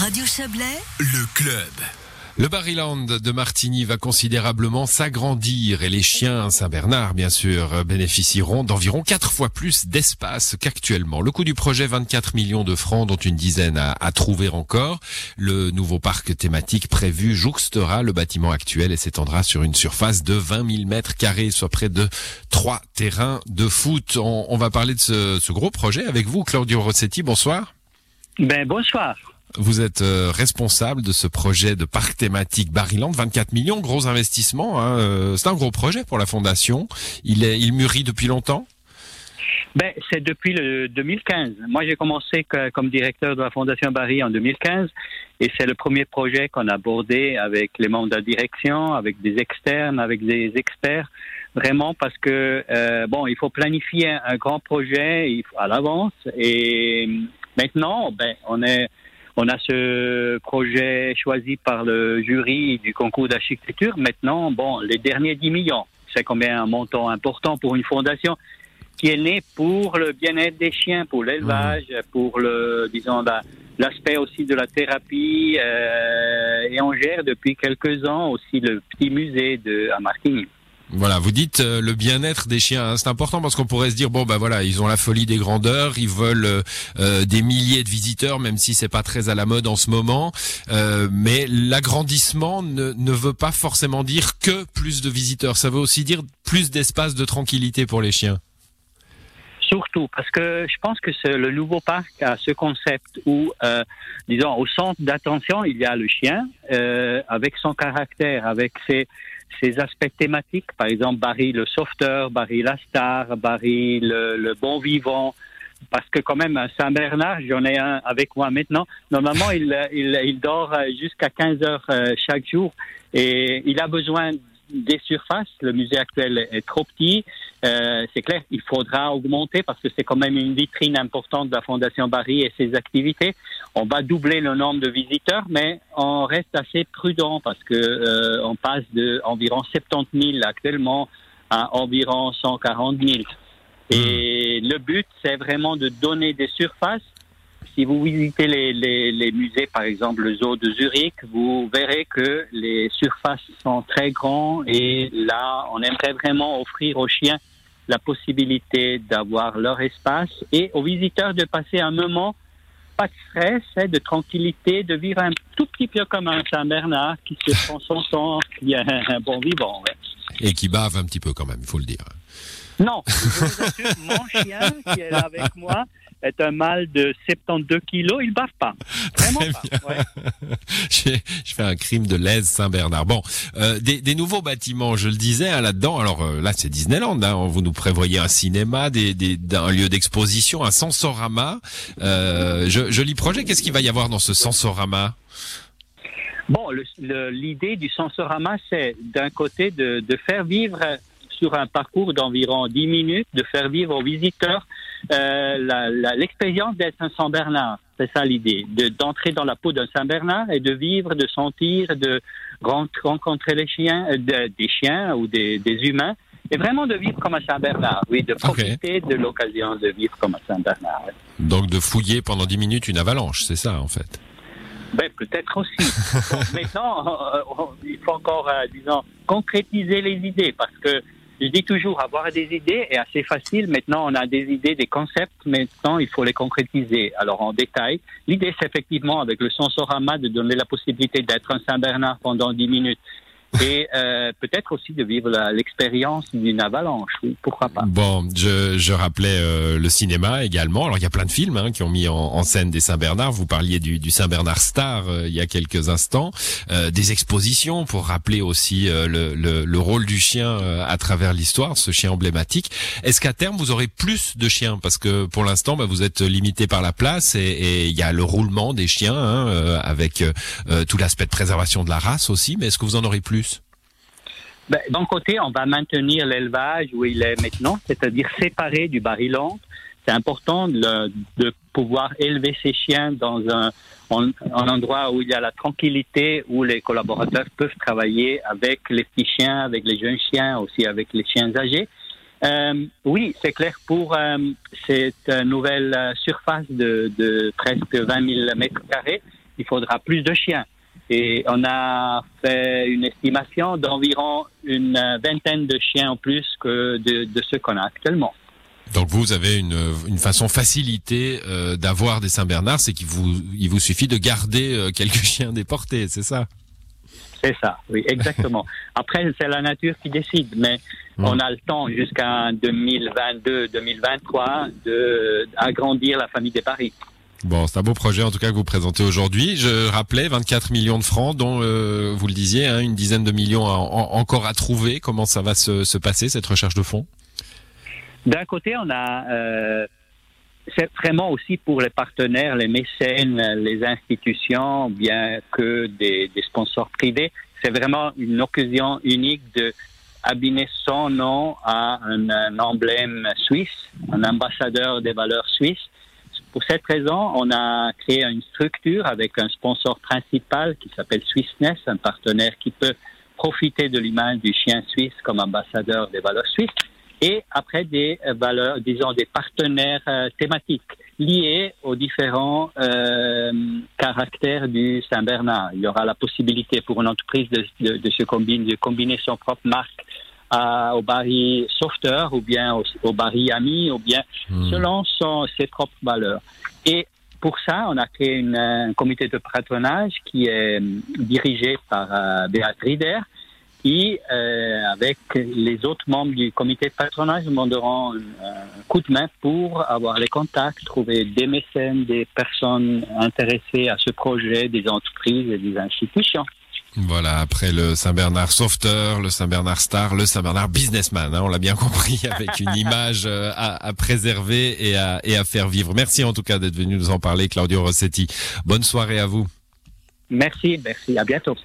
Radio Chablais, Le club. Le Barryland de Martigny va considérablement s'agrandir et les chiens Saint-Bernard, bien sûr, bénéficieront d'environ quatre fois plus d'espace qu'actuellement. Le coût du projet, 24 millions de francs, dont une dizaine à, à trouver encore. Le nouveau parc thématique prévu jouxtera le bâtiment actuel et s'étendra sur une surface de 20 000 mètres carrés, soit près de trois terrains de foot. On, on va parler de ce, ce gros projet avec vous, Claudio Rossetti. Bonsoir. Ben bonsoir. Vous êtes euh, responsable de ce projet de parc thématique Barryland, 24 millions, gros investissement. Hein, euh, c'est un gros projet pour la fondation. Il, mûrit depuis longtemps? Ben c'est depuis le 2015. Moi j'ai commencé comme directeur de la Fondation Barry en 2015 et c'est le premier projet qu'on a abordé avec les membres de la direction, avec des externes, avec des experts. Vraiment parce que euh, bon il faut planifier un, un grand projet à l'avance et maintenant ben on est on a ce projet choisi par le jury du concours d'architecture. Maintenant, bon, les derniers 10 millions, c'est combien un montant important pour une fondation qui est née pour le bien-être des chiens, pour l'élevage, pour le, disons, la- l'aspect aussi de la thérapie. euh, et on gère depuis quelques ans aussi le petit musée de à Martigny. Voilà, vous dites euh, le bien-être des chiens. hein. C'est important parce qu'on pourrait se dire bon bah voilà, ils ont la folie des grandeurs, ils veulent euh, euh, des milliers de visiteurs, même si c'est pas très à la mode en ce moment. Euh, mais l'agrandissement ne, ne veut pas forcément dire que plus de visiteurs. Ça veut aussi dire plus d'espace de tranquillité pour les chiens. Surtout parce que je pense que c'est le nouveau parc a ce concept où, euh, disons, au centre d'attention, il y a le chien euh, avec son caractère, avec ses, ses aspects thématiques. Par exemple, Barry le sauveteur, Barry la star, Barry le, le bon vivant. Parce que quand même, Saint-Bernard, j'en ai un avec moi maintenant. Normalement, il, il, il dort jusqu'à 15 heures euh, chaque jour et il a besoin des surfaces. Le musée actuel est trop petit. Euh, c'est clair, il faudra augmenter parce que c'est quand même une vitrine importante de la Fondation Barry et ses activités. On va doubler le nombre de visiteurs, mais on reste assez prudent parce que euh, on passe de environ 70 000 actuellement à environ 140 000. Et le but, c'est vraiment de donner des surfaces. Si vous visitez les, les, les musées, par exemple le zoo de Zurich, vous verrez que les surfaces sont très grandes et là, on aimerait vraiment offrir aux chiens la possibilité d'avoir leur espace et aux visiteurs de passer un moment pas de stress, hein, de tranquillité, de vivre un tout petit peu comme un Saint-Bernard qui se prend son temps, qui est un bon vivant. Et qui bave un petit peu quand même, il faut le dire. Non, je vous assure, mon chien qui est là avec moi est un mâle de 72 kilos, il bave pas. Vraiment Très pas. ouais. Je fais un crime de l'aise Saint-Bernard. Bon, euh, des, des nouveaux bâtiments, je le disais hein, là-dedans. Alors euh, là, c'est Disneyland. Hein, vous nous prévoyez un cinéma, des, des, un lieu d'exposition, un sensorama. Euh, je- joli projet. Qu'est-ce qu'il va y avoir dans ce sensorama? Bon, l'idée du sensorama, c'est d'un côté de, de faire vivre sur un parcours d'environ 10 minutes, de faire vivre aux visiteurs euh, l'expérience d'être un Saint-Bernard. C'est ça l'idée, de- d'entrer dans la peau d'un Saint-Bernard et de vivre, de sentir, de ren- rencontrer les chiens, euh, de- des chiens ou des, des humains, et vraiment de vivre comme un Saint-Bernard, oui, de profiter de l'occasion de vivre comme un Saint-Bernard. Donc de fouiller pendant 10 minutes une avalanche, c'est ça en fait. Ben, peut-être aussi. Bon, maintenant, euh, il faut encore, euh, disons, concrétiser les idées parce que je dis toujours, avoir des idées est assez facile. Maintenant, on a des idées, des concepts. Maintenant, il faut les concrétiser. Alors, en détail, l'idée, c'est effectivement, avec le sensorama, de donner la possibilité d'être un Saint-Bernard pendant 10 minutes. Et euh, peut-être aussi de vivre l'expérience d'une avalanche. Oui, pourquoi pas. Bon, je, je rappelais euh, le cinéma également. Alors il y a plein de films hein, qui ont mis en, en scène des Saint-Bernard. Vous parliez du, du Saint-Bernard Star euh, il y a quelques instants. Euh, des expositions pour rappeler aussi euh, le, le, le rôle du chien euh, à travers l'histoire, ce chien emblématique. Est-ce qu'à terme vous aurez plus de chiens? Parce que pour l'instant bah, vous êtes limité par la place et et il y a le roulement des chiens hein, avec tout l'aspect de préservation de la race aussi. Mais est-ce que vous en aurez plus? Ben, D'un côté, on va maintenir l'élevage où il est maintenant, c'est-à-dire séparé du Barryland. C'est important de, pouvoir élever ces chiens dans un, en- un endroit où il y a la tranquillité, où les collaborateurs peuvent travailler avec les petits chiens, avec les jeunes chiens, aussi avec les chiens âgés. Euh, oui, c'est clair. Pour euh, cette nouvelle euh, surface de, de presque 20 000 mètres carrés, il faudra plus de chiens. Et on a fait une estimation d'environ une vingtaine de chiens en plus que de, de ce qu'on a actuellement. Donc vous avez une, une façon facilitée euh, d'avoir des Saint-Bernard, c'est qu'il vous, il vous suffit de garder euh, quelques chiens déportés, c'est ça? C'est ça, oui, exactement. Après, c'est la nature qui décide, mais Hmm. on a le temps jusqu'à 2022-2023 de agrandir la famille des paris. Bon, c'est un beau projet en tout cas que vous présentez aujourd'hui. Je rappelais 24 millions de francs, dont euh, vous le disiez, hein, une dizaine de millions encore à trouver. Comment ça va se, se passer cette recherche de fonds? D'un côté, on a, euh, c'est vraiment aussi pour les partenaires, les mécènes, les institutions, bien que des, sponsors privés. C'est vraiment une occasion unique de abîmer son nom à un emblème suisse, un ambassadeur des valeurs suisses. Pour cette raison, on a créé une structure avec un sponsor principal qui s'appelle Swissness, un partenaire qui peut profiter de l'image du chien suisse comme ambassadeur des valeurs suisses et après des euh, valeurs, disons des partenaires euh, thématiques liés aux différents euh, caractères du Saint-Bernard. Il y aura la possibilité pour une entreprise de, se combiner, de combiner son propre marque à, au baril sauveteur ou bien au, au baril ami ou bien Hmm. selon son, ses propres valeurs. Et pour ça, on a créé une, un comité de patronage qui est euh, dirigé par euh, Béat Rieder, qui, euh, avec les autres membres du comité de patronage, nous demanderont un coup de main pour avoir les contacts, trouver des mécènes, des personnes intéressées à ce projet, des entreprises et des institutions. Voilà, après le Saint-Bernard sauveteur, le Saint-Bernard star, le Saint-Bernard businessman, hein, on l'a bien compris, avec une image euh, à, à préserver et à, et à faire vivre. Merci en tout cas d'être venu nous en parler, Claudio Rossetti. Bonne soirée à vous. Merci, merci, à bientôt.